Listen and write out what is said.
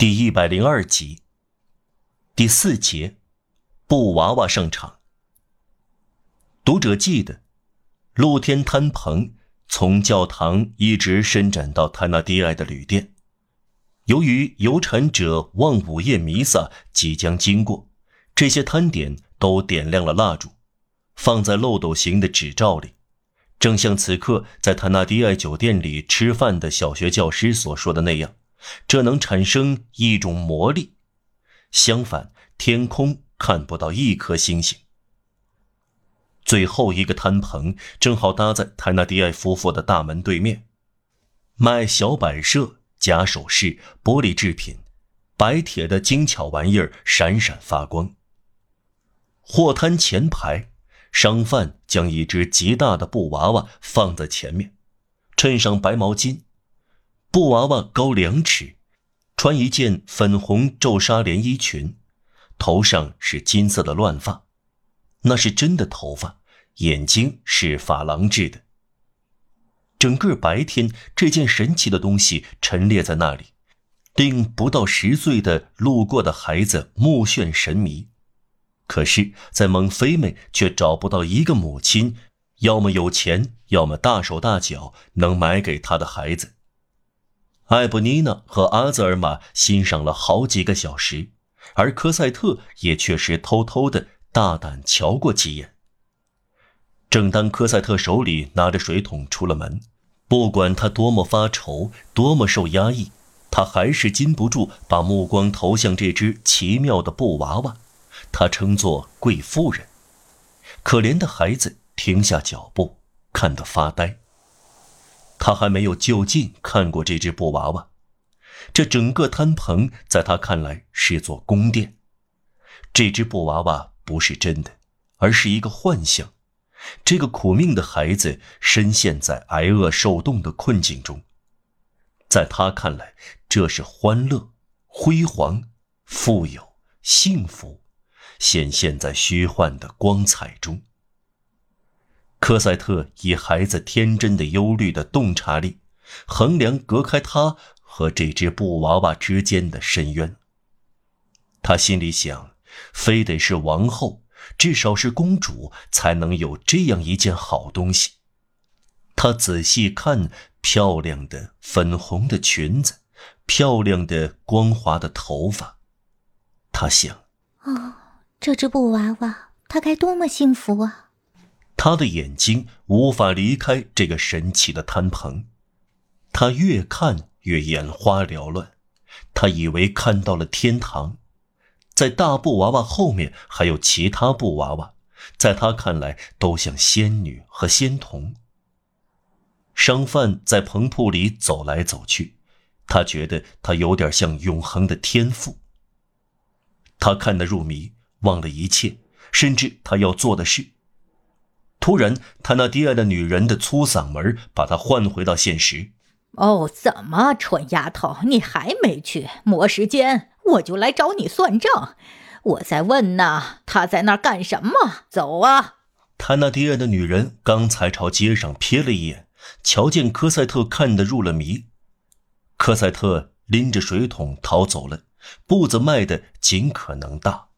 第一百零二集，第四节，布娃娃上场。读者记得，露天摊棚从教堂一直伸展到泰纳迪埃的旅店。由于有产者望午夜弥撒即将经过，这些摊点都点亮了蜡烛，放在漏斗形的纸罩里，正像此刻在泰纳迪埃酒店里吃饭的小学教师所说的那样。这能产生一种魔力。相反，天空看不到一颗星星。最后一个摊棚正好搭在泰纳迪埃夫妇的大门对面，卖小摆设、假首饰、玻璃制品、白铁的精巧玩意儿闪闪发光。货摊前排，商贩将一只极大的布娃娃放在前面，衬上白毛巾。布娃娃高两尺，穿一件粉红皱纱连衣裙，头上是金色的乱发，那是真的头发，眼睛是珐琅制的。整个白天，这件神奇的东西陈列在那里，令不到十岁的路过的孩子目眩神迷。可是，在蒙菲妹却找不到一个母亲，要么有钱，要么大手大脚，能买给她的孩子。艾布妮娜和阿泽尔玛欣赏了好几个小时，而科赛特也确实偷偷的大胆瞧过几眼。正当科赛特手里拿着水桶出了门，不管他多么发愁，多么受压抑，他还是禁不住把目光投向这只奇妙的布娃娃，他称作贵妇人。可怜的孩子停下脚步，看得发呆。他还没有就近看过这只布娃娃，这整个摊棚在他看来是座宫殿。这只布娃娃不是真的，而是一个幻象。这个苦命的孩子深陷在挨饿受冻的困境中，在他看来，这是欢乐、辉煌、富有、幸福，显现在虚幻的光彩中。科赛特以孩子天真的忧虑的洞察力，衡量隔开他和这只布娃娃之间的深渊。他心里想，非得是王后，至少是公主，才能有这样一件好东西。他仔细看漂亮的粉红的裙子，漂亮的光滑的头发。他想：哦，这只布娃娃，它该多么幸福啊！他的眼睛无法离开这个神奇的摊棚，他越看越眼花缭乱，他以为看到了天堂，在大布娃娃后面还有其他布娃娃，在他看来都像仙女和仙童。商贩在棚铺里走来走去，他觉得他有点像永恒的天赋。他看得入迷，忘了一切，甚至他要做的事。突然，他那低矮的女人的粗嗓门把他唤回到现实。哦，怎么，蠢丫头，你还没去？磨时间，我就来找你算账。我在问呢，他在那儿干什么？走啊！他那低矮的女人刚才朝街上瞥了一眼，瞧见科赛特看得入了迷。科赛特拎着水桶逃走了，步子迈得尽可能大。